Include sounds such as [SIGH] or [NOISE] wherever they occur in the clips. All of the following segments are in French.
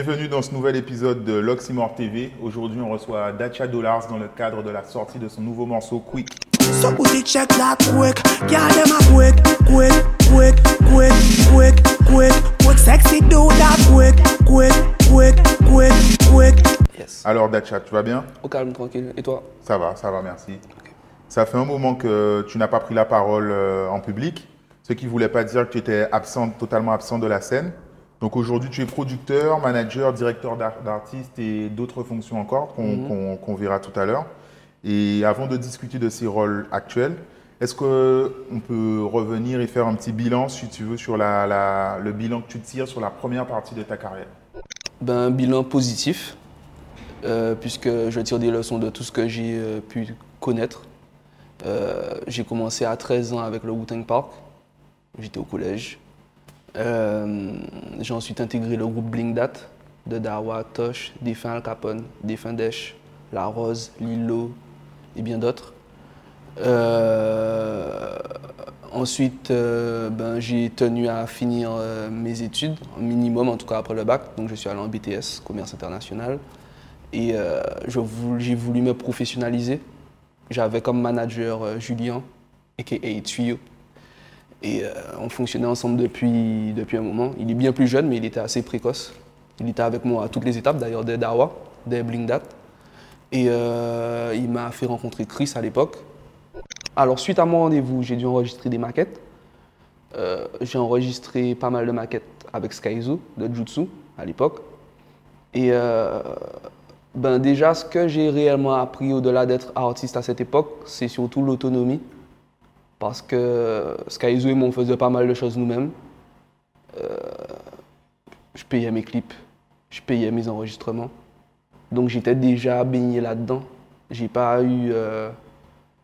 Bienvenue dans ce nouvel épisode de l'Oxymore TV. Aujourd'hui, on reçoit Dacia Dollars dans le cadre de la sortie de son nouveau morceau Quick. So pussy check that quick. Yeah, them a quick, quick, quick, quick, quick, quick, quick. Sexy do that quick, quick, quick, quick, quick. Yes. Alors Dacia, tu vas bien? Au calme, tranquille. Et toi? Ça va, ça va, merci. Ça fait un moment que tu n'as pas pris la parole euh, en public, ce qui ne voulait pas dire que tu étais absent, totalement absent de la scène. Donc aujourd'hui, tu es producteur, manager, directeur d'ar- d'artiste et d'autres fonctions encore qu'on qu'on- verra tout à l'heure. Et avant de discuter de ces rôles actuels, est-ce qu'on peut revenir et faire un petit bilan, si tu veux, sur la- la- le bilan que tu tires sur la première partie de ta carrière? Ben, un bilan positif, euh, puisque je tire des leçons de tout ce que j'ai euh, pu connaître. Euh, j'ai commencé à 13 ans avec le Wu-Tang Park. J'étais au collège. Euh, j'ai ensuite intégré le groupe Blink Dat de Dawa, Tosh, Défunt Al Capone, Défunt Desch, La Rose, Lilo et bien d'autres. Euh, ensuite, euh, ben, j'ai tenu à finir mes études, minimum en tout cas après le bac. Donc je suis allé en BTS, commerce international. Et j'ai voulu me professionnaliser. J'avais comme manager Julien, a.k.a. Tuyau. Et euh, on fonctionnait ensemble depuis, depuis un moment. Il est bien plus jeune, mais il était assez précoce. Il était avec moi à toutes les étapes, d'ailleurs, des Dawa, des Bling Dat. Et euh, il m'a fait rencontrer Chris à l'époque. Alors, suite à mon rendez-vous, j'ai dû enregistrer des maquettes. Euh, j'ai enregistré pas mal de maquettes avec Skyzu de Jutsu à l'époque. Et ben déjà, ce que j'ai réellement appris au-delà d'être artiste à cette époque, c'est surtout l'autonomie. Parce que Skyzu et moi, on faisait pas mal de choses nous-mêmes. Euh, je payais mes clips, je payais mes enregistrements. Donc j'étais déjà baigné là-dedans. J'ai pas eu euh,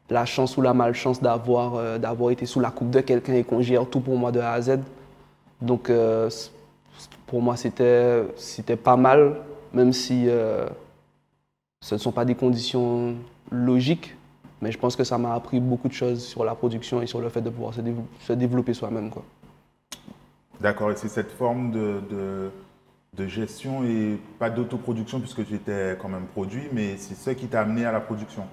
la chance ou la malchance d'avoir euh, d'avoir été sous la coupe de quelqu'un et qu'on gère tout pour moi de A à Z. Donc pour moi c'était c'était pas mal, même si ce ne sont pas des conditions logiques. Mais je pense que ça m'a appris beaucoup de choses sur la production et sur le fait de pouvoir se, développer soi-même. D'accord, et c'est cette forme de, de, de gestion et pas d'autoproduction puisque tu étais quand même produit, mais c'est ce qui t'a amené à la production.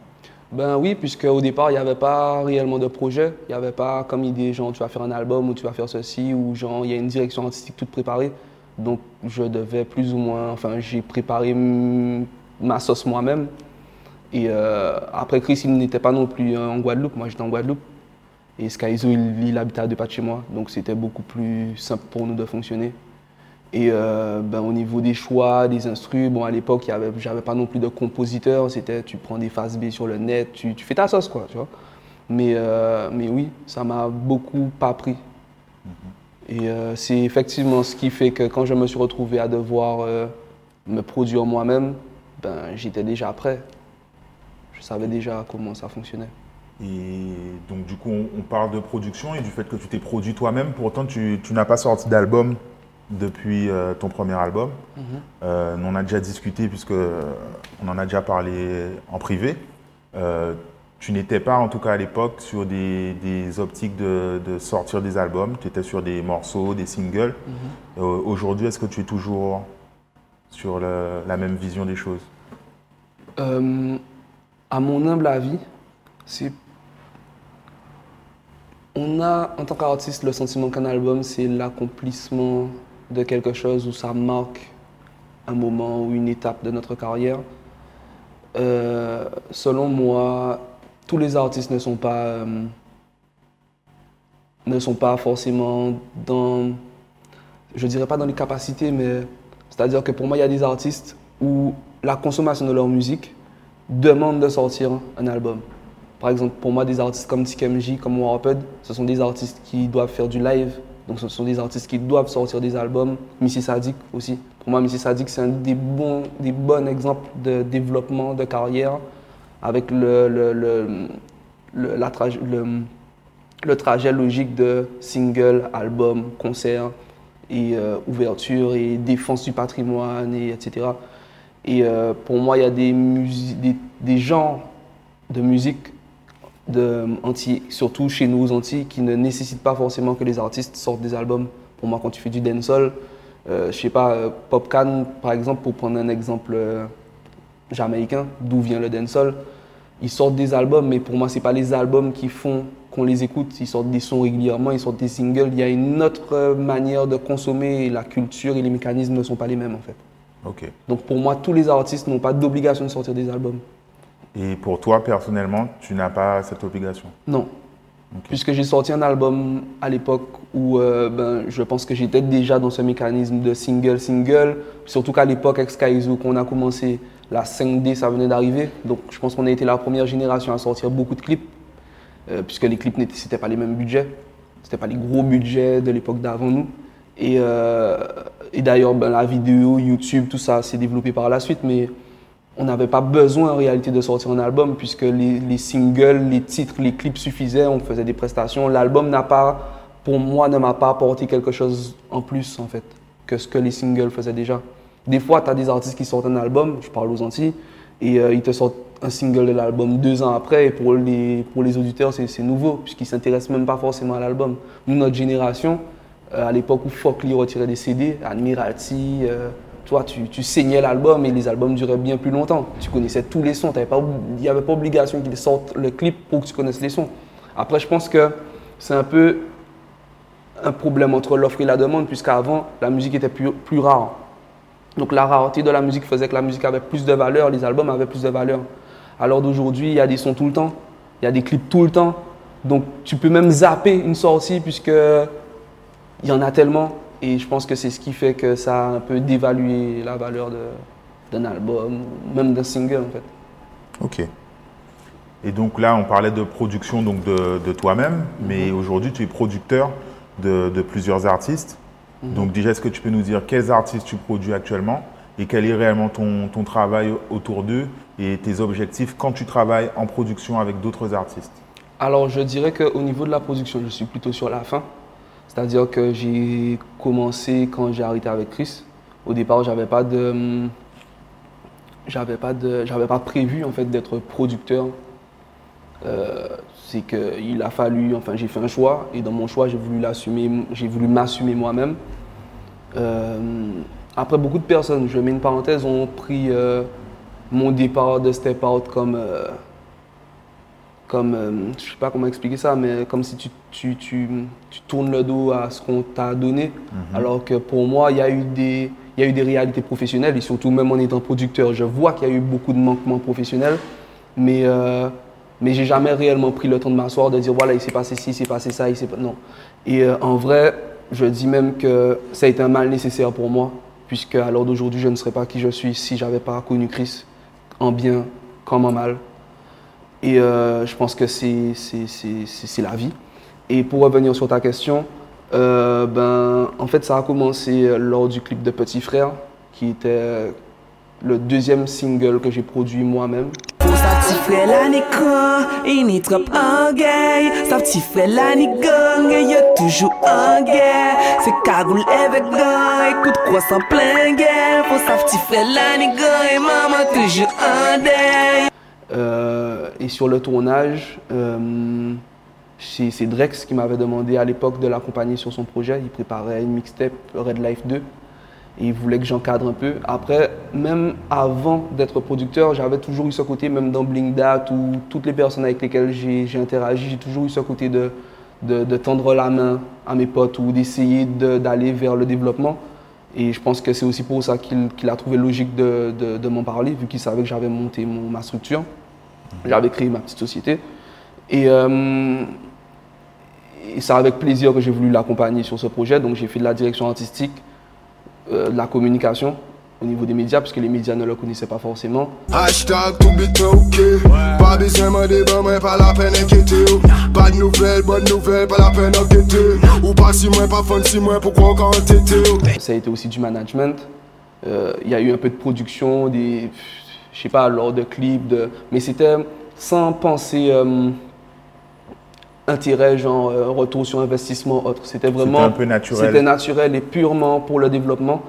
Ben oui, puisque au départ, il n'y avait pas réellement de projet. Il n'y avait pas comme idée, genre, tu vas faire un album ou tu vas faire ceci, ou genre, il y a une direction artistique toute préparée. Donc, je devais plus ou moins, enfin, j'ai préparé ma sauce moi-même. Et euh, après, Chris, il n'était pas non plus en Guadeloupe. Moi, j'étais en Guadeloupe. Et Skyzo, il, il habitait à deux pas de chez moi. Donc, c'était beaucoup plus simple pour nous de fonctionner. Et euh, ben, au niveau des choix, des instrus, bon, à l'époque, j'avais pas non plus de compositeur. C'était tu prends des phases B sur le net, tu, tu fais ta sauce, quoi, tu vois. Mais, euh, mais oui, ça m'a beaucoup appris. Et euh, c'est effectivement ce qui fait que quand je me suis retrouvé à devoir me produire moi-même, ben, j'étais déjà prêt. Je savais déjà comment ça fonctionnait. Et donc, du coup, on, on parle de production et du fait que tu t'es produit toi-même. Pourtant, tu, tu n'as pas sorti d'album depuis euh, ton premier album. Euh, on a déjà discuté puisque euh, on en a déjà parlé en privé. Euh, tu n'étais pas, en tout cas à l'époque, sur des, des optiques de, de sortir des albums. Tu étais sur des morceaux, des singles. Euh, Aujourd'hui, est-ce que tu es toujours sur le- la même vision des choses? À mon humble avis, c'est. On a, en tant qu'artiste, le sentiment qu'un album, c'est l'accomplissement de quelque chose où ça marque un moment ou une étape de notre carrière. Euh, selon moi, tous les artistes ne sont pas, euh, ne sont pas forcément dans, je dirais pas dans les capacités, mais c'est-à-dire que pour moi, il y a des artistes où la consommation de leur musique demande de sortir un album. Par exemple, pour moi, des artistes comme TKMJ, comme Warped, ce sont des artistes qui doivent faire du live. Donc, ce sont des artistes qui doivent sortir des albums. Missy Sadik aussi. Pour moi, Missy Sadik, c'est un des bons, exemples de développement de carrière avec le, trajet logique de single, album, concert et euh, ouverture et défense du patrimoine, et etc. Et euh, pour moi, il y a des, genres de musique de anti, surtout chez nous aux Antilles, qui ne nécessitent pas forcément que les artistes sortent des albums. Pour moi, quand tu fais du dancehall, Euh, je sais pas, euh, par exemple, pour prendre un exemple euh, jamaïcain, d'où vient le dancehall, ils sortent des albums, mais pour moi, c'est pas les albums qui font qu'on les écoute. Ils sortent des sons régulièrement, ils sortent des singles. Il y a une autre euh, manière de consommer la culture et les mécanismes ne sont pas les mêmes, en fait. Donc pour moi, tous les artistes n'ont pas d'obligation de sortir des albums. Et pour toi, personnellement, tu n'as pas cette obligation? Non. Puisque j'ai sorti un album à l'époque où euh, ben, je pense que j'étais déjà dans ce mécanisme de single-single. Surtout qu'à l'époque, avec Skyzoo, qu'on a commencé, la 5D, ça venait d'arriver. Donc je pense qu'on a été la première génération à sortir beaucoup de clips. euh, puisque les clips, n'étaient- pas les mêmes budgets. C'était pas les gros budgets de l'époque d'avant nous. Et, euh, et d'ailleurs, ben, la vidéo, YouTube, tout ça s'est développé par la suite. Mais on n'avait pas besoin en réalité de sortir un album puisque les, les singles, les titres, les clips suffisaient, on faisait des prestations. L'album n'a pas, pour moi, ne m'a pas apporté quelque chose en plus en fait que ce que les singles faisaient déjà. Des fois, tu as des artistes qui sortent un album, je parle aux Antilles, et euh, ils te sortent un single de l'album deux ans après, et pour les, pour les auditeurs, c'est nouveau, puisqu'ils ne s'intéressent même pas forcément à l'album. Nous, notre génération, euh, à l'époque où Fuck Lee retirait des CD, Admiralty, euh, toi, tu, tu saignais l'album et les albums duraient bien plus longtemps. Tu connaissais tous les sons, il n'y avait pas obligation qu'ils sortent le clip pour que tu connaisses les sons. Après, je pense que c'est un peu un problème entre l'offre et la demande, puisqu'avant, la musique était plus, plus rare. Donc la rareté de la musique faisait que la musique avait plus de valeur, les albums avaient plus de valeur. Alors d'aujourd'hui, il y a des sons tout le temps, il y a des clips tout le temps. Donc tu peux même zapper une sortie puisque il y en a tellement. Et je pense que c'est ce qui fait que ça a un peu dévalué la valeur d'un album, même d'un single en fait. Ok. Et donc là, on parlait de production donc de, de toi-même, mais aujourd'hui, tu es producteur de, de plusieurs artistes. Donc déjà, est-ce que tu peux nous dire quels artistes tu produis actuellement et quel est réellement ton, ton travail autour d'eux et tes objectifs quand tu travailles en production avec d'autres artistes? Alors, je dirais qu'au niveau de la production, je suis plutôt sur la fin. C'est-à-dire que j'ai commencé quand j'ai arrêté avec Chris. Au départ, j'avais pas de, j'avais pas de, j'avais pas prévu en fait d'être producteur. Euh, c'est qu'il a fallu, enfin, j'ai fait un choix et dans mon choix, j'ai voulu l'assumer, j'ai voulu m'assumer moi-même. Euh, après, beaucoup de personnes, je mets une parenthèse, ont pris euh, mon départ de Step Out comme comme, euh, je sais pas comment expliquer ça, mais comme si tu, tu, tu, tu tournes le dos à ce qu'on t'a donné. Alors que pour moi, il y, a eu des- il y a eu des réalités professionnelles, et surtout même en étant producteur, je vois qu'il y a eu beaucoup de manquements professionnels, mais, euh, mais j'ai jamais réellement pris le temps de m'asseoir, de dire voilà, il s'est passé ci, il s'est passé ça, il s'est pas... Non. Et euh, en vrai, je dis même que ça a été un mal nécessaire pour moi, puisque à l'heure d'aujourd'hui, je ne serais pas qui je suis si j'avais pas connu Chris, en bien comme en mal. Et euh, je pense que c'est la vie. Et pour revenir sur ta question, euh, ben, en fait, ça a commencé euh, lors du clip de Petit Frère, qui était le deuxième single que j'ai produit moi-même. Euh, et sur le tournage, euh, c'est Drex qui m'avait demandé à l'époque de l'accompagner sur son projet. Il préparait une mixtape Red Life 2 et il voulait que j'encadre un peu. Après, même avant d'être producteur, j'avais toujours eu ce côté, même dans Bling Dat ou toutes les personnes avec lesquelles j'ai interagi, j'ai toujours eu ce côté de, tendre la main à mes potes ou d'essayer de- d'aller vers le développement. Et je pense que c'est aussi pour ça qu'il a trouvé logique de, m'en parler, vu qu'il savait que j'avais monté mon- ma structure. J'avais créé ma petite société. Et, euh, et c'est avec plaisir que j'ai voulu l'accompagner sur ce projet. Donc j'ai fait de la direction artistique, euh, de la communication au niveau des médias, parce que les médias ne le connaissaient pas forcément. Hashtag tout bit ok Pas besoin de débat, mais pas la peine d'inquiéter Pas de nouvelles, bonne nouvelle, pas la peine d'enquêter Ou pas si moins, pas fun si moins, pourquoi encore entêter? Ça a été aussi du management. Euh, Il y a eu un peu de production, des, je sais pas, lors de clips, de, mais c'était sans penser euh, intérêt, genre euh, retour sur investissement, autre. C'était vraiment. un peu naturel. C'était naturel et purement pour le développement.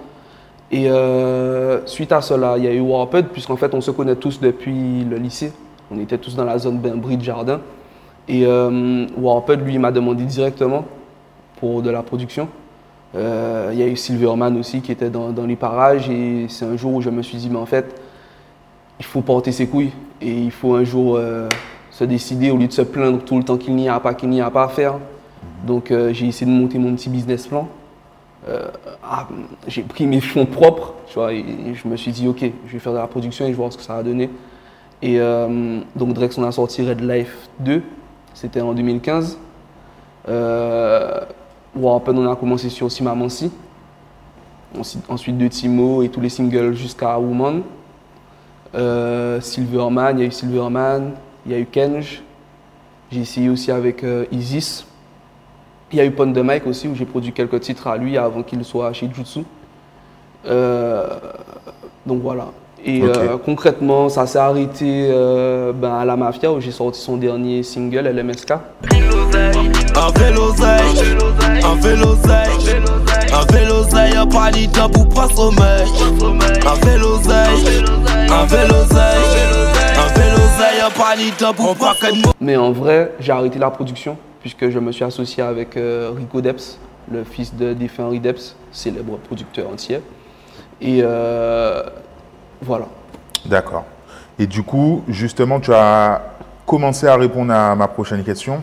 Et euh, suite à cela, il y a eu Warped, puisqu'en fait, on se connaît tous depuis le lycée. On était tous dans la zone Bain-Brie de Jardin. Et euh, Warped, lui, m'a demandé directement pour de la production. Euh, Il y a eu Silverman aussi qui était dans, dans les parages. Et c'est un jour où je me suis dit, mais en fait, il faut porter ses couilles. Et il faut un jour se décider au lieu de se plaindre tout le temps qu'il n'y a pas, qu'il n'y a pas à faire. Donc j'ai essayé de monter mon petit business plan. Euh, ah, j'ai pris mes fonds propres, tu vois, je me suis dit, ok, je vais faire de la production et je vais voir ce que ça va donner. Et euh, donc Drex, on a sorti Red Life 2, c'était en 2015. Euh, Warpen, on a commencé sur Simamansi. Ensuite, de Timo et tous les singles jusqu'à Woman. Euh, Silverman, il y a eu Silverman, il y a eu Kenj. J'ai essayé aussi avec Isis. Il y a eu Pond de Mike aussi, où j'ai produit quelques titres à lui avant qu'il soit chez Jutsu. Euh, donc voilà. Et euh, concrètement, ça s'est arrêté euh, ben, à la Mafia, où j'ai sorti son dernier single, LMSK. Un véloseille, un véloseille, un véloseille, y'a pas ni temps pour pas sommeil. Un véloseille, un véloseille, un véloseille, y'a pas ni temps pour pas que Mais en vrai, j'ai arrêté la production puisque je me suis associé avec euh, Rico Deps, le fils de défunt Henry Deps, célèbre producteur entier. Et euh, voilà. D'accord. Et du coup, justement, tu as commencé à répondre à ma prochaine question.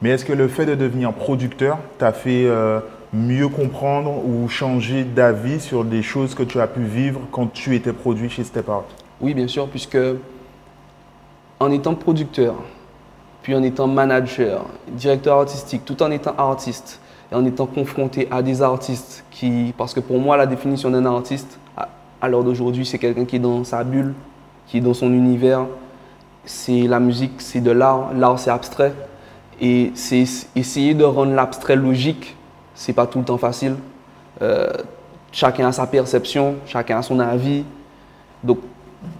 Mais est-ce que le fait de devenir producteur t'a fait euh, mieux comprendre ou changer d'avis sur des choses que tu as pu vivre quand tu étais produit chez Step Out? Oui, bien sûr, puisque en étant producteur, puis en étant manager, directeur artistique, tout en étant artiste, et en étant confronté à des artistes qui, parce que pour moi, la définition d'un artiste, à, l'heure d'aujourd'hui, c'est quelqu'un qui est dans sa bulle, qui est dans son univers. C'est la musique, c'est de l'art. L'art, c'est abstrait. Et c'est essayer de rendre l'abstrait logique, c'est pas tout le temps facile. Euh, chacun a sa perception, chacun a son avis. Donc,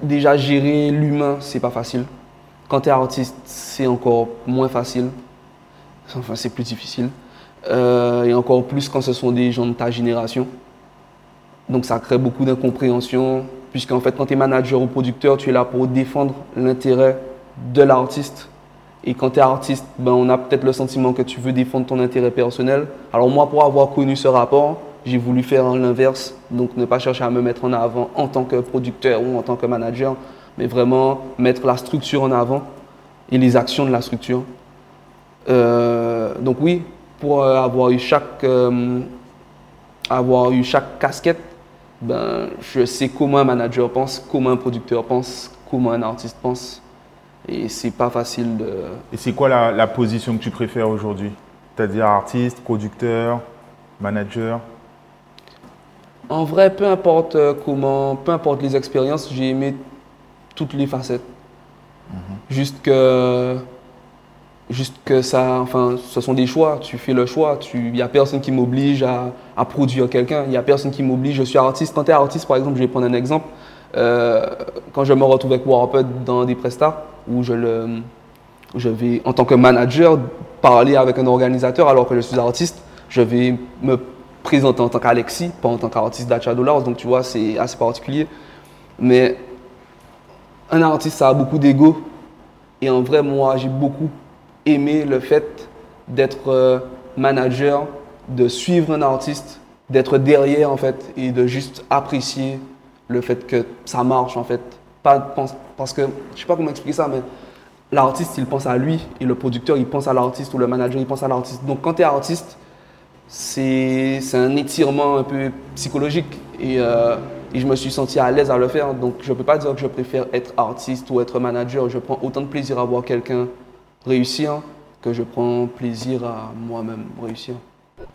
déjà gérer l'humain, c'est pas facile. Quand tu es artiste, c'est encore moins facile. Enfin, c'est plus difficile. Euh, et encore plus quand ce sont des gens de ta génération. Donc, ça crée beaucoup d'incompréhension. Puisqu'en fait, quand tu es manager ou producteur, tu es là pour défendre l'intérêt de l'artiste. Et quand tu es artiste, ben, on a peut-être le sentiment que tu veux défendre ton intérêt personnel. Alors, moi, pour avoir connu ce rapport, j'ai voulu faire l'inverse, donc ne pas chercher à me mettre en avant en tant que producteur ou en tant que manager, mais vraiment mettre la structure en avant et les actions de la structure. Euh, donc oui, pour euh, avoir eu chaque euh, avoir eu chaque casquette, ben je sais comment un manager pense, comment un producteur pense, comment un artiste pense, et c'est pas facile de Et c'est quoi la, la position que tu préfères aujourd'hui? C'est-à-dire artiste, producteur, manager? En vrai, peu importe comment, peu importe les expériences, j'ai aimé toutes les facettes. Juste que, juste que ça, enfin, ce sont des choix. Tu fais le choix. Il n'y a personne qui m'oblige à, à produire quelqu'un. Il n'y a personne qui m'oblige. Je suis artiste. Quand tu es artiste, par exemple, je vais prendre un exemple. Euh, quand je me retrouve avec Warped dans des prestats, où je, le, je vais, en tant que manager, parler avec un organisateur alors que je suis artiste, je vais me présenter en tant qu'Alexis, pas en tant qu'artiste d'Acha Dollars. Donc, tu vois, c'est assez particulier. Mais un artiste, ça a beaucoup d'ego. Et en vrai, moi, j'ai beaucoup aimé le fait d'être euh, manager, de suivre un artiste, d'être derrière, en fait, et de juste apprécier le fait que ça marche, en fait. Pas parce que, je sais pas comment expliquer ça, mais l'artiste, il pense à lui, et le producteur, il pense à l'artiste, ou le manager, il pense à l'artiste. Donc, quand tu es artiste, c'est c'est un étirement un peu psychologique. Et, euh, et je me suis senti à l'aise à le faire. Donc je ne peux pas dire que je préfère être artiste ou être manager. Je prends autant de plaisir à voir quelqu'un réussir que je prends plaisir à moi-même réussir.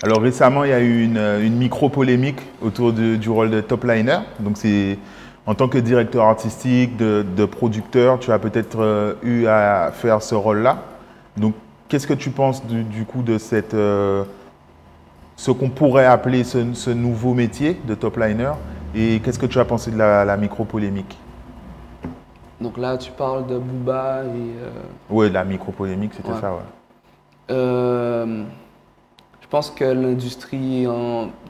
Alors récemment, il y a eu une, micro-polémique autour du rôle de top liner. Donc c'est en tant que directeur artistique, de, producteur, tu as peut-être euh, eu à faire ce rôle-là. Donc qu'est-ce que tu penses du, du coup de cette, euh, ce qu'on pourrait appeler ce, ce nouveau métier de top liner Et qu'est-ce que tu as pensé de la, la micro-polémique Donc là, tu parles de Booba et... euh, Oui, la micro-polémique, c'était Ouais. ça, ouais. Euh, je pense que l'industrie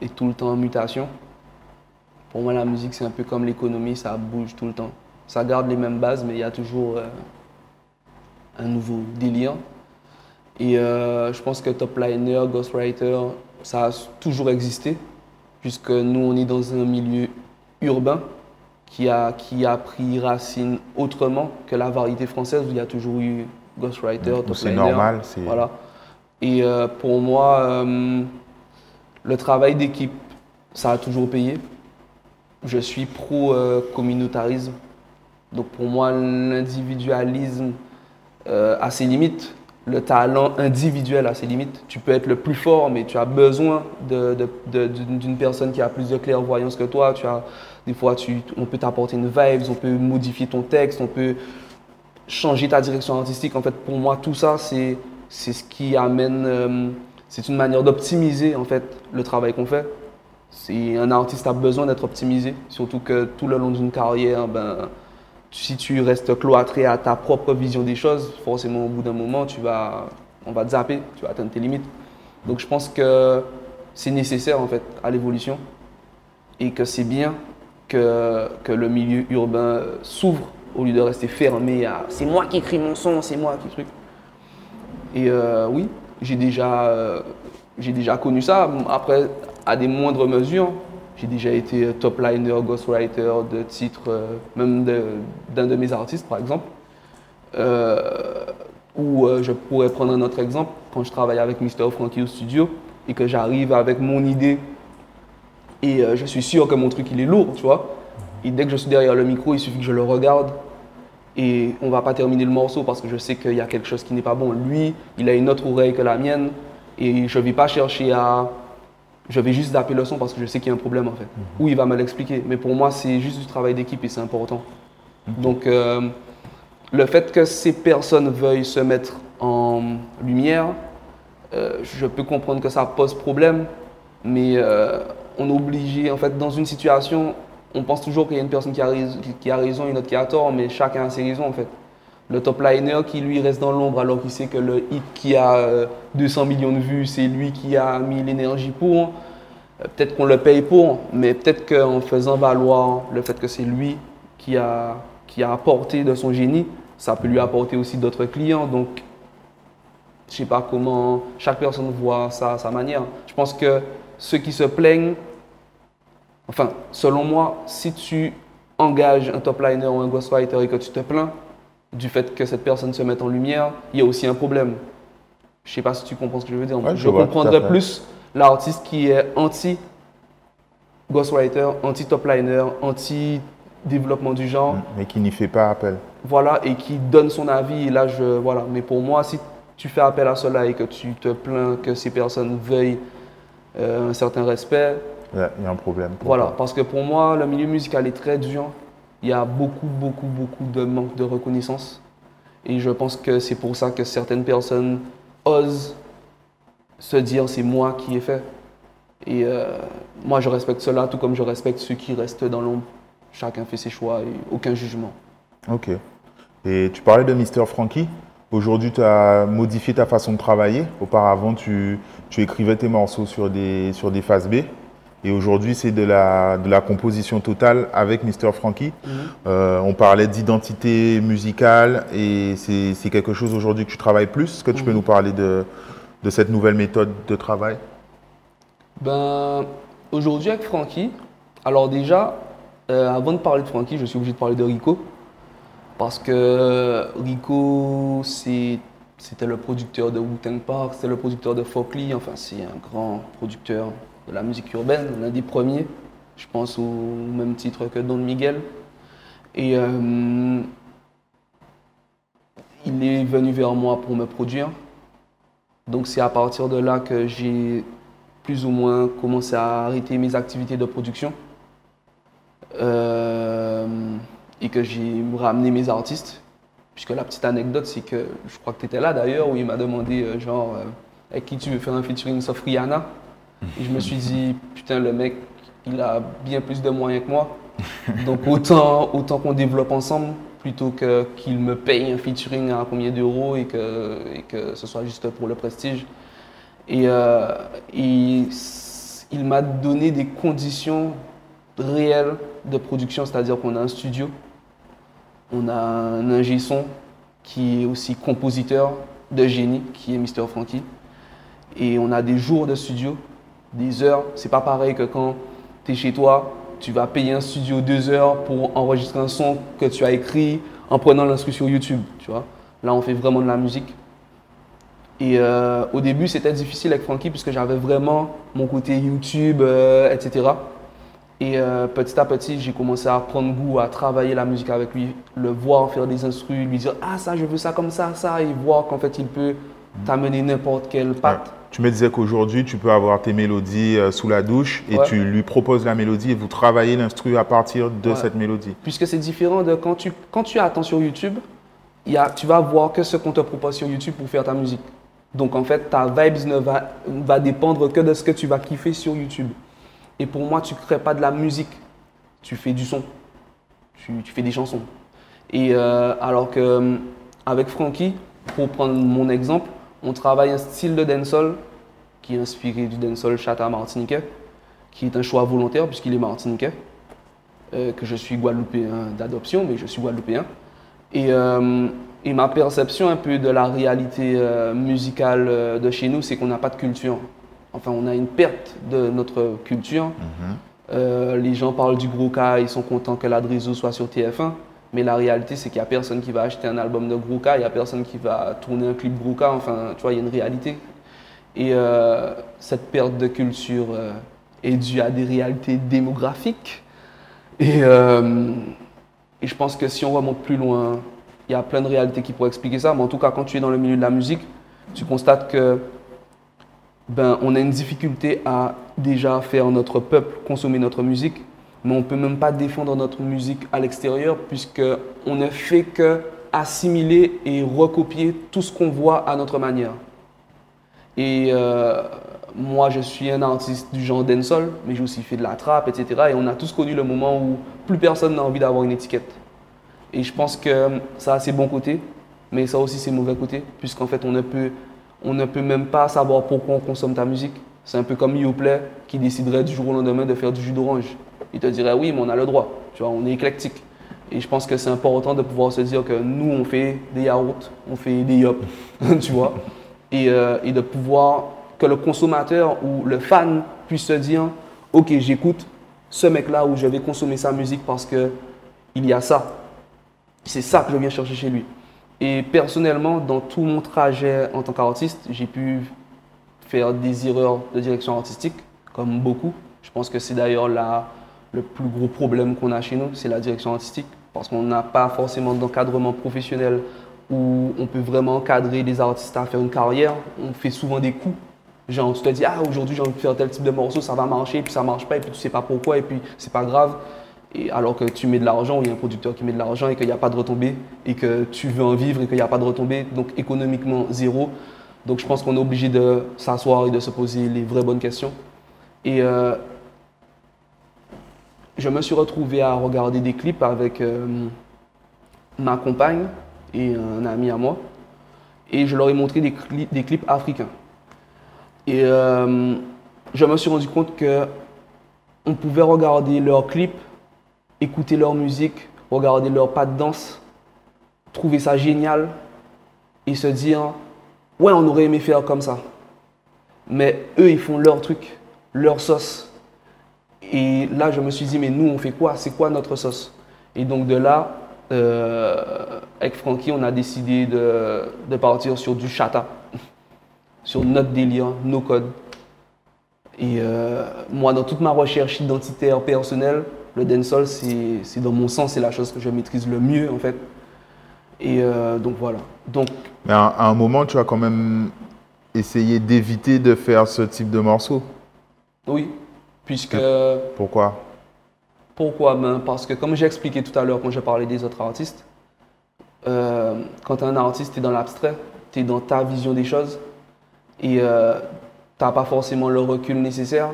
est, tout le temps en mutation. Pour moi, la musique, c'est un peu comme l'économie, ça bouge tout le temps. Ça garde les mêmes bases, mais il y a toujours euh, un nouveau délire. Et euh, je pense que Top Liner, Ghostwriter ça a toujours existé, puisque nous, on est dans un milieu urbain qui a, qui a pris racine autrement que la variété française, où il y a toujours eu ghostwriter, top c'est normal, Voilà. Et euh, pour moi, euh, le travail d'équipe, ça a toujours payé. Je suis pro-communautarisme. Donc pour moi, l'individualisme euh, a ses limites. Le talent individuel a ses limites. Tu peux être le plus fort, mais tu as besoin d'une personne qui a plus de clairvoyance que toi. Tu as, des fois, on peut t'apporter une vibe, on peut modifier ton texte, on peut changer ta direction artistique. En fait, pour moi, tout ça, c'est ce qui amène. euh, c'est une manière d'optimiser en fait le travail qu'on fait. Un artiste a besoin d'être optimisé, surtout que tout le long d'une carrière, ben, si tu restes cloîtré à ta propre vision des choses, forcément au bout d'un moment, tu vas, on va te zapper, tu vas atteindre tes limites. Donc je pense que c'est nécessaire en fait à l'évolution et que c'est bien que, le milieu urbain s'ouvre au lieu de rester fermé à c'est moi qui écris mon son, c'est moi qui truc. Et euh, oui, j'ai déjà, euh, j'ai déjà connu ça. Après, à des moindres mesures, j'ai déjà été top liner, ghostwriter de titres, euh, même d'un de, mes artistes, par exemple. Euh, ou euh, je pourrais prendre un autre exemple, quand je travaille avec Mr. Frankie au studio et que j'arrive avec mon idée et euh, je suis sûr que mon truc il est lourd, tu vois. Et dès que je suis derrière le micro, il suffit que je le regarde et on va pas terminer le morceau parce que je sais qu'il y a quelque chose qui n'est pas bon. Lui, il a une autre oreille que la mienne et je vais pas chercher à. Je vais juste zapper le son parce que je sais qu'il y a un problème en fait. Ou il va me l'expliquer. Mais pour moi, c'est juste du travail d'équipe et c'est important. Donc, euh, le fait que ces personnes veuillent se mettre en lumière, euh, je peux comprendre que ça pose problème, mais euh, on est obligé, en fait, dans une situation, on pense toujours qu'il y a une personne qui a, raison, qui a raison et une autre qui a tort, mais chacun a ses raisons, en fait. Le top liner qui, lui, reste dans l'ombre alors qu'il sait que le hit qui a euh, 200 millions de vues, c'est lui qui a mis l'énergie pour. Euh, Peut-être qu'on le paye pour, mais peut-être qu'en faisant valoir le fait que c'est lui qui a, apporté de son génie, ça peut lui apporter aussi d'autres clients. Donc, je sais pas comment chaque personne voit ça sa manière. Je pense que ceux qui se plaignent, enfin, selon moi, si tu engages un top liner ou un ghostwriter et que tu te plains du fait que cette personne se mette en lumière, il y a aussi un problème. Je sais pas si tu comprends ce que je veux dire. Ouais, je vois, comprendrais plus l'artiste qui est anti ghostwriter, anti top liner, anti développement du genre mais qui n'y fait pas appel. voilà, et qui donne son avis. Et là, je, voilà. Mais pour moi, si tu fais appel à cela et que tu te plains que ces personnes veuillent euh, un certain respect, Il y a- un problème. voilà. toi. Parce que pour moi, le milieu musical est très dur. Il y a beaucoup, beaucoup, beaucoup de manque de reconnaissance. Et je pense que c'est pour ça que certaines personnes osent se dire c'est moi qui ai fait. Et euh, moi, je respecte cela, tout comme je respecte ceux qui restent dans l'ombre. Chacun fait ses choix et aucun jugement. Ok. Et tu parlais de Mr. Frankie. Aujourd'hui, tu as modifié ta façon de travailler. Auparavant, tu, tu écrivais tes morceaux sur des, sur des phases B. Et aujourd'hui, c'est de la, de la composition totale avec Mr. Frankie. Euh, on parlait d'identité musicale et c'est quelque chose aujourd'hui que tu travailles plus. Est-ce que tu peux nous parler de, de cette nouvelle méthode de travail? Ben, aujourd'hui avec Frankie, alors déjà, euh, avant de parler de Frankie, je suis obligé de parler de Rico. Parce que Rico, c'était le producteur de Wu-Tang Park, c'était le producteur de Folkly, enfin c'est un grand producteur de la musique urbaine, l'un des premiers, je pense au même titre que Don Miguel. Et euh, il est venu vers moi pour me produire. Donc c'est à partir de là que j'ai plus ou moins commencé à arrêter mes activités de production Euh, et que j'ai ramené mes artistes. Puisque la petite anecdote, c'est que je crois que tu étais là d'ailleurs, où il m'a demandé euh, genre avec qui tu veux faire un featuring sauf Rihanna. Je me suis dit, putain, le mec, il a bien plus de moyens que moi. Donc autant, autant qu'on développe ensemble plutôt que qu'il me paye un featuring à combien d'euros et que, et que ce soit juste pour le prestige. Et, euh, et il m'a donné des conditions réelles de production, c'est-à-dire qu'on a un studio, on a un ingé son qui est aussi compositeur de génie, qui est Mr. Frankie, et on a des jours de studio des heures. C'est pas pareil que quand tu es chez toi, tu vas payer un studio deux heures pour enregistrer un son que tu as écrit en prenant l'instru sur YouTube, tu vois. Là, on fait vraiment de la musique. Et euh, au début, c'était difficile avec Frankie puisque j'avais vraiment mon côté YouTube, euh, etc. Et euh, petit à petit, j'ai commencé à prendre goût à travailler la musique avec lui, le voir faire des instrus, lui dire Ah, ça, je veux ça comme ça, ça, et voir qu'en fait, il peut t'amener n'importe quelle patte. Tu me disais qu'aujourd'hui, tu peux avoir tes mélodies euh, sous la douche et Ouais. tu lui proposes la mélodie et vous travaillez l'instru à partir de Ouais. cette mélodie. Puisque c'est différent de quand tu, quand tu attends sur YouTube, y a, tu vas voir que ce qu'on te propose sur YouTube pour faire ta musique. Donc en fait, ta vibes ne va, va dépendre que de ce que tu vas kiffer sur YouTube. Et pour moi, tu ne crées pas de la musique, tu fais du son, tu, tu fais des chansons. Et euh, alors que euh, avec Frankie, pour prendre mon exemple, on travaille un style de dancehall qui est inspiré du dancehall chata martiniquais, qui est un choix volontaire puisqu'il est martiniquais euh, que je suis guadeloupéen d'adoption, mais je suis guadeloupéen. Et, euh, et ma perception un peu de la réalité euh, musicale de chez nous, c'est qu'on n'a pas de culture. Enfin, on a une perte de notre culture. Euh, les gens parlent du gros cas, ils sont contents que l'Adrizo soit sur TF1. Mais la réalité, c'est qu'il n'y a personne qui va acheter un album de gros cas, il n'y a personne qui va tourner un clip gros cas. Enfin, tu vois, il y a une réalité. Et euh, cette perte de culture euh, est due à des réalités démographiques. Et, euh, et je pense que si on remonte plus loin, il y a plein de réalités qui pourraient expliquer ça. Mais en tout cas, quand tu es dans le milieu de la musique, tu constates que ben, on a une difficulté à déjà faire notre peuple consommer notre musique, mais on ne peut même pas défendre notre musique à l'extérieur puisqu'on ne fait que assimiler et recopier tout ce qu'on voit à notre manière. Et euh, moi, je suis un artiste du genre dancehall, mais j'ai aussi fait de la trappe, etc. Et on a tous connu le moment où plus personne n'a envie d'avoir une étiquette. Et je pense que ça a ses bons côtés, mais ça aussi ses mauvais côtés, puisqu'en fait, on ne, peut, on ne peut même pas savoir pourquoi on consomme ta musique. C'est un peu comme Yoplay qui déciderait du jour au lendemain de faire du jus d'orange. Il te dirait oui, mais on a le droit. Tu vois, on est éclectique. Et je pense que c'est important de pouvoir se dire que nous, on fait des yaourts, on fait des yop, [LAUGHS] tu vois. Et, euh, et de pouvoir, que le consommateur ou le fan puisse se dire, ok, j'écoute ce mec-là où je vais consommer sa musique parce que il y a ça. C'est ça que je viens chercher chez lui. Et personnellement, dans tout mon trajet en tant qu'artiste, j'ai pu faire des erreurs de direction artistique, comme beaucoup. Je pense que c'est d'ailleurs la- le plus gros problème qu'on a chez nous, c'est la direction artistique, parce qu'on n'a pas forcément d'encadrement professionnel où on peut vraiment encadrer les artistes à faire une carrière. On fait souvent des coups. Genre, tu te dis, ah, aujourd'hui j'ai envie de faire tel type de morceau, ça va marcher, puis ça marche pas, et puis tu sais pas pourquoi, et puis c'est pas grave. Et alors que tu mets de l'argent, il y a un producteur qui met de l'argent et qu'il n'y a pas de retombée, et que tu veux en vivre et qu'il n'y a pas de retombée, donc économiquement zéro. Donc je pense qu'on est obligé de s'asseoir et de se poser les vraies bonnes questions. Et euh, je me suis retrouvé à regarder des clips avec euh, ma compagne et un ami à moi. Et je leur ai montré des, cli- des clips africains. Et euh, je me suis rendu compte que on pouvait regarder leurs clips, écouter leur musique, regarder leurs pas de danse, trouver ça génial et se dire ouais on aurait aimé faire comme ça. Mais eux ils font leur truc, leur sauce. Et là je me suis dit mais nous on fait quoi? C'est quoi notre sauce? Et donc de là, euh, avec Frankie on a décidé de, de partir sur du chata, [LAUGHS] sur notre délire, nos codes. Et euh, moi, dans toute ma recherche identitaire personnelle, le dancehall, c'est c'est dans mon sens, c'est la chose que je maîtrise le mieux, en fait. Et euh, donc voilà. Donc, Mais à, à un moment, tu as quand même essayé d'éviter de faire ce type de morceau? oui, puisque... Pourquoi? Pourquoi? Ben, Parce que comme j'ai expliqué tout à l'heure quand je parlais des autres artistes, euh, quand tu es un artiste, tu es dans l'abstrait, tu es dans ta vision des choses et euh, tu n'as pas forcément le recul nécessaire.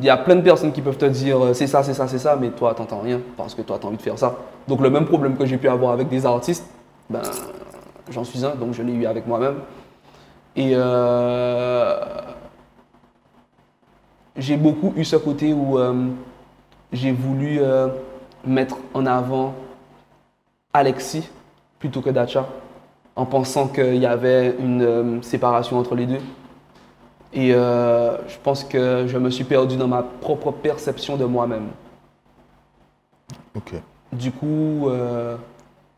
Il y a plein de personnes qui peuvent te dire euh, c'est ça, c'est ça, c'est ça, mais toi, tu n'entends rien parce que toi, tu as envie de faire ça. Donc le même problème que j'ai pu avoir avec des artistes, ben, j'en suis un, donc je l'ai eu avec moi-même. Et euh, j'ai beaucoup eu ce côté où euh, j'ai voulu euh, mettre en avant Alexis plutôt que Dacha, en pensant qu'il y avait une euh, séparation entre les deux. Et je pense que je me suis perdu dans ma propre perception de moi-même. Ok. Du coup,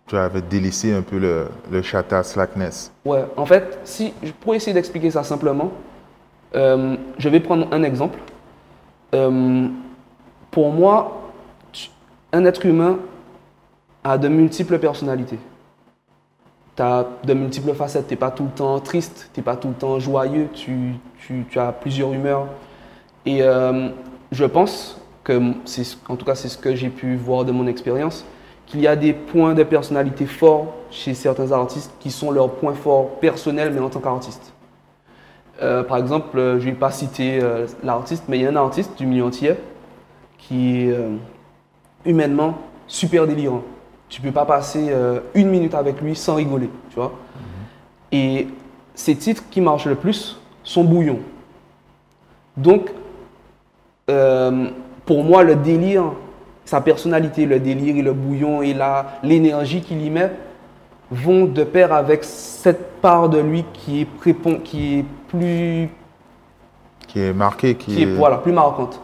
Tu avais délaissé un peu le, le chata slackness. Ouais, en fait, si, pour essayer d'expliquer ça simplement, euh, je vais prendre un exemple. Euh, pour moi, un être humain a de multiples personnalités. Tu as de multiples facettes. Tu n'es pas tout le temps triste, tu n'es pas tout le temps joyeux, tu, tu- tu as plusieurs humeurs. Et euh, je pense que, en tout cas, c'est ce que j'ai pu voir de mon expérience, qu'il y a des points de personnalité forts chez certains artistes qui sont leurs points forts personnels, mais en tant qu'artiste. Euh, par exemple, euh, je ne vais pas citer euh, l'artiste, mais il y a un artiste du milieu entier qui est euh, humainement super délirant. Tu peux pas passer une minute avec lui sans rigoler, tu vois. Et ces titres qui marchent le plus sont bouillons. Donc, pour moi, le délire, sa personnalité, le délire et le bouillon et l'énergie qu'il y met vont de pair avec cette part de lui qui est, prépon- qui est plus Qui est marqué, qui, qui est voilà, plus marquante.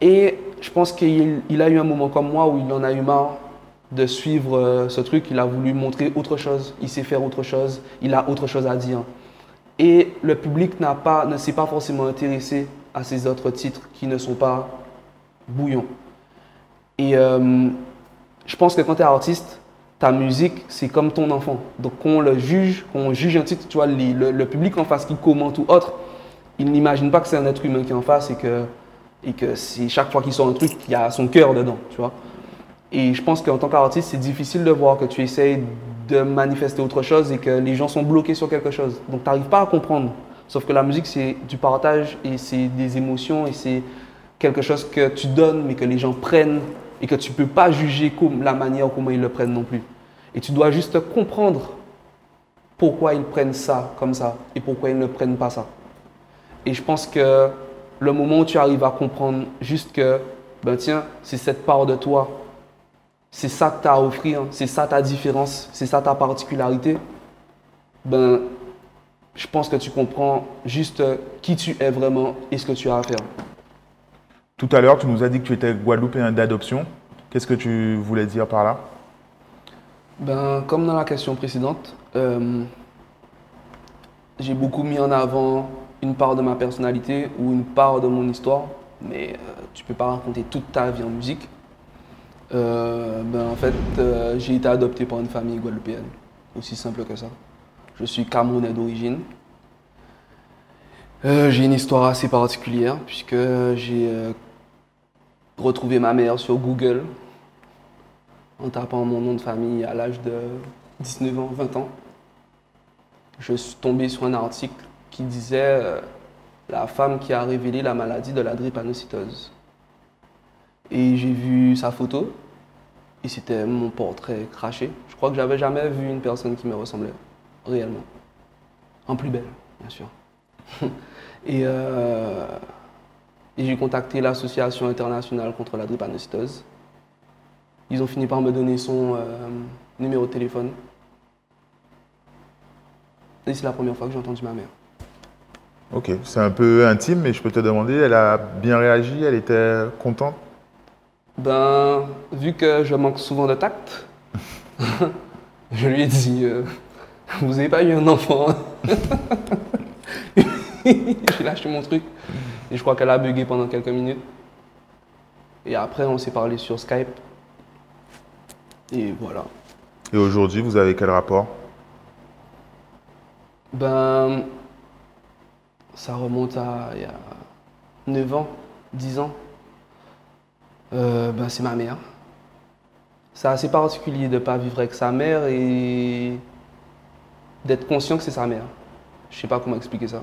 Et je pense qu'il il a eu un moment comme moi où il en a eu marre de suivre euh, ce truc. Il a voulu montrer autre chose, il sait faire autre chose, il a autre chose à dire. Et le public n'a pas, ne s'est pas forcément intéressé à ces autres titres qui ne sont pas bouillons. Et euh, je pense que quand tu es artiste, ta musique, c'est comme ton enfant. Donc, quand on le juge, quand on juge un titre, tu vois, le, le public en face qui commente ou autre, il n'imagine pas que c'est un être humain qui est en face et que, et que c'est chaque fois qu'il sort un truc, il y a son cœur dedans, tu vois. Et je pense qu'en tant qu'artiste, c'est difficile de voir que tu essayes de manifester autre chose et que les gens sont bloqués sur quelque chose. Donc, tu n'arrives pas à comprendre. Sauf que la musique, c'est du partage et c'est des émotions et c'est quelque chose que tu donnes mais que les gens prennent et que tu ne peux pas juger la manière comment ils le prennent non plus. Et tu dois juste comprendre pourquoi ils prennent ça comme ça et pourquoi ils ne prennent pas ça. Et je pense que le moment où tu arrives à comprendre juste que, ben tiens, c'est cette part de toi, c'est ça que tu as à offrir, c'est ça ta différence, c'est ça ta particularité, ben, je pense que tu comprends juste qui tu es vraiment et ce que tu as à faire. Tout à l'heure, tu nous as dit que tu étais guadeloupéen d'adoption. Qu'est-ce que tu voulais dire par là? Ben, comme dans la question précédente, euh, j'ai beaucoup mis en avant une part de ma personnalité ou une part de mon histoire, mais euh, tu peux pas raconter toute ta vie en musique. Euh, ben, en fait, j'ai été adopté par une famille guadeloupéenne, aussi simple que ça. Je suis camerounais d'origine. J'ai une histoire assez particulière puisque j'ai retrouvé ma mère sur Google en tapant mon nom de famille à l'âge de 19 ans, 20 ans. Je suis tombé sur un article qui disait euh, la femme qui a révélé la maladie de la drépanocytose. Et j'ai vu sa photo et c'était mon portrait craché. Je crois que j'avais jamais vu une personne qui me ressemblait réellement. En plus belle, bien sûr. [LAUGHS] et euh, et j'ai contacté l'association internationale contre la drépanocytose. Ils ont fini par me donner son euh, numéro de téléphone. Et c'est la première fois que j'ai entendu ma mère. Ok, c'est un peu intime, mais je peux te demander, elle a bien réagi, elle était contente? Ben, vu que je manque souvent de tact, [LAUGHS] je lui ai dit euh, Vous n'avez pas eu un enfant [LAUGHS] J'ai lâché mon truc. Et je crois qu'elle a bugué pendant quelques minutes. Et après, on s'est parlé sur Skype. Et voilà. Et aujourd'hui, vous avez quel rapport? Ben, ça remonte à il y a 9 ans, 10 ans. Euh, ben, c'est ma mère. C'est assez particulier de ne pas vivre avec sa mère et d'être conscient que c'est sa mère. Je sais pas comment expliquer ça.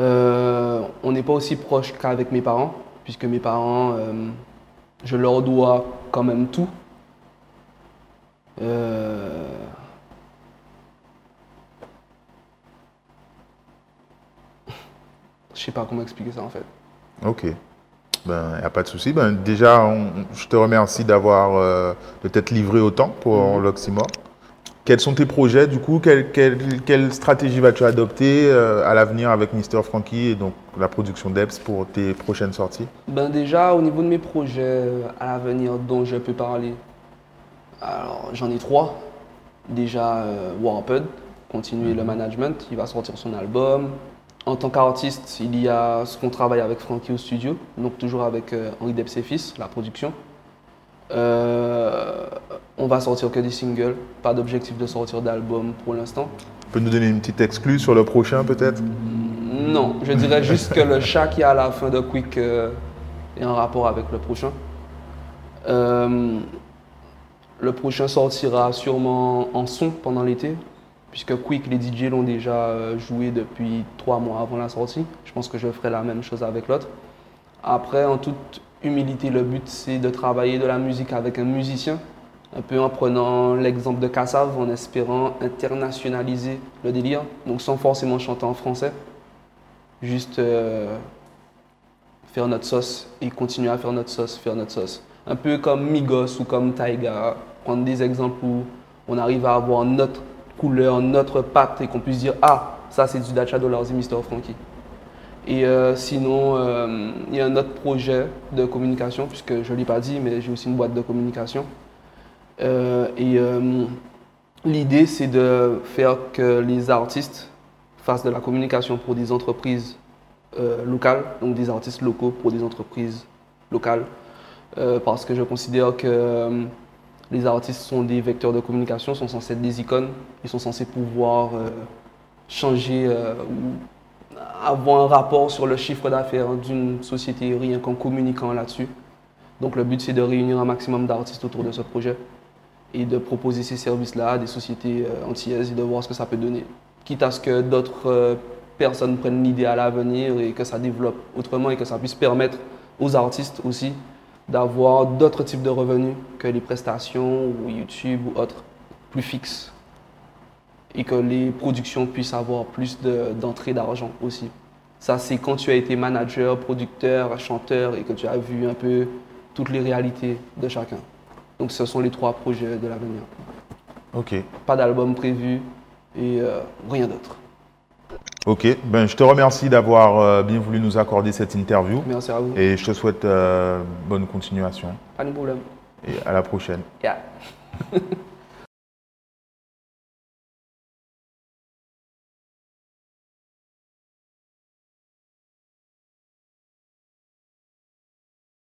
Euh, on n'est pas aussi proche qu'avec mes parents, puisque mes parents, euh, je leur dois quand même tout. Euh, Je sais pas comment expliquer ça en fait. Ok. Ben, il n'y a pas de souci. Ben, déjà, on- je te remercie d'avoir euh, de t'être livré autant pour Mhm. l'Oxymore. Quels sont tes projets du coup quelle, quelle- quelle stratégie vas-tu adopter euh, à l'avenir avec Mister Frankie et donc la production d'Eps pour tes prochaines sorties? Ben déjà, au niveau de mes projets euh, à l'avenir dont je peux parler, alors j'en ai trois. Déjà, euh, Warped, continuer le management, il va sortir son album. En tant qu'artiste, il y a ce qu'on travaille avec Frankie au studio, donc toujours avec euh, Henri Debs et Fils, la production. Euh, on va sortir que des singles, pas d'objectif de sortir d'album pour l'instant. Tu peux nous donner une petite exclue sur le prochain peut-être? Non, je dirais juste que le chat qui est à la fin de Quick euh, est en rapport avec le prochain. Euh, le prochain sortira sûrement en son pendant l'été, puisque Quick, les DJ l'ont déjà euh, joué depuis trois mois avant la sortie. Je pense que je ferai la même chose avec l'autre. Après, en toute humilité, le but c'est de travailler de la musique avec un musicien, un peu en prenant l'exemple de Kassav, en espérant internationaliser le délire, donc sans forcément chanter en français, juste euh, faire notre sauce et continuer à faire notre sauce, faire notre sauce. Un peu comme Migos ou comme Taiga, prendre des exemples où on arrive à avoir notre couleur, notre patte et qu'on puisse dire Ah, ça c'est du Dacha Dollars et Mr. Frankie. Et euh, sinon, euh, il y a un autre projet de communication, puisque je ne l'ai pas dit, mais j'ai aussi une boîte de communication. Euh, et euh, l'idée, c'est de faire que les artistes fassent de la communication pour des entreprises euh, locales, donc des artistes locaux pour des entreprises locales, parce que je considère que les artistes sont des vecteurs de communication, sont censés être des icônes, ils sont censés pouvoir changer ou avoir un rapport sur le chiffre d'affaires d'une société rien qu'en communiquant là-dessus. Donc le but c'est de réunir un maximum d'artistes autour de ce projet et de proposer ces services-là à des sociétés euh, antillaises et de voir ce que ça peut donner. Quitte à ce que d'autres euh, personnes prennent l'idée à l'avenir et que ça développe autrement et que ça puisse permettre aux artistes aussi d'avoir d'autres types de revenus que les prestations ou YouTube ou autres, plus fixes. Et que les productions puissent avoir plus de- d'entrées d'argent aussi. Ça, c'est quand tu as été manager, producteur, chanteur et que tu as vu un peu toutes les réalités de chacun. Donc, ce sont les trois projets de l'avenir. Ok. Pas d'album prévu et euh, rien d'autre. Ok, ben, je te remercie d'avoir euh, bien voulu nous accorder cette interview Merci à vous. et je te souhaite euh, bonne continuation Pas de problème. et à la prochaine. Yeah. [LAUGHS]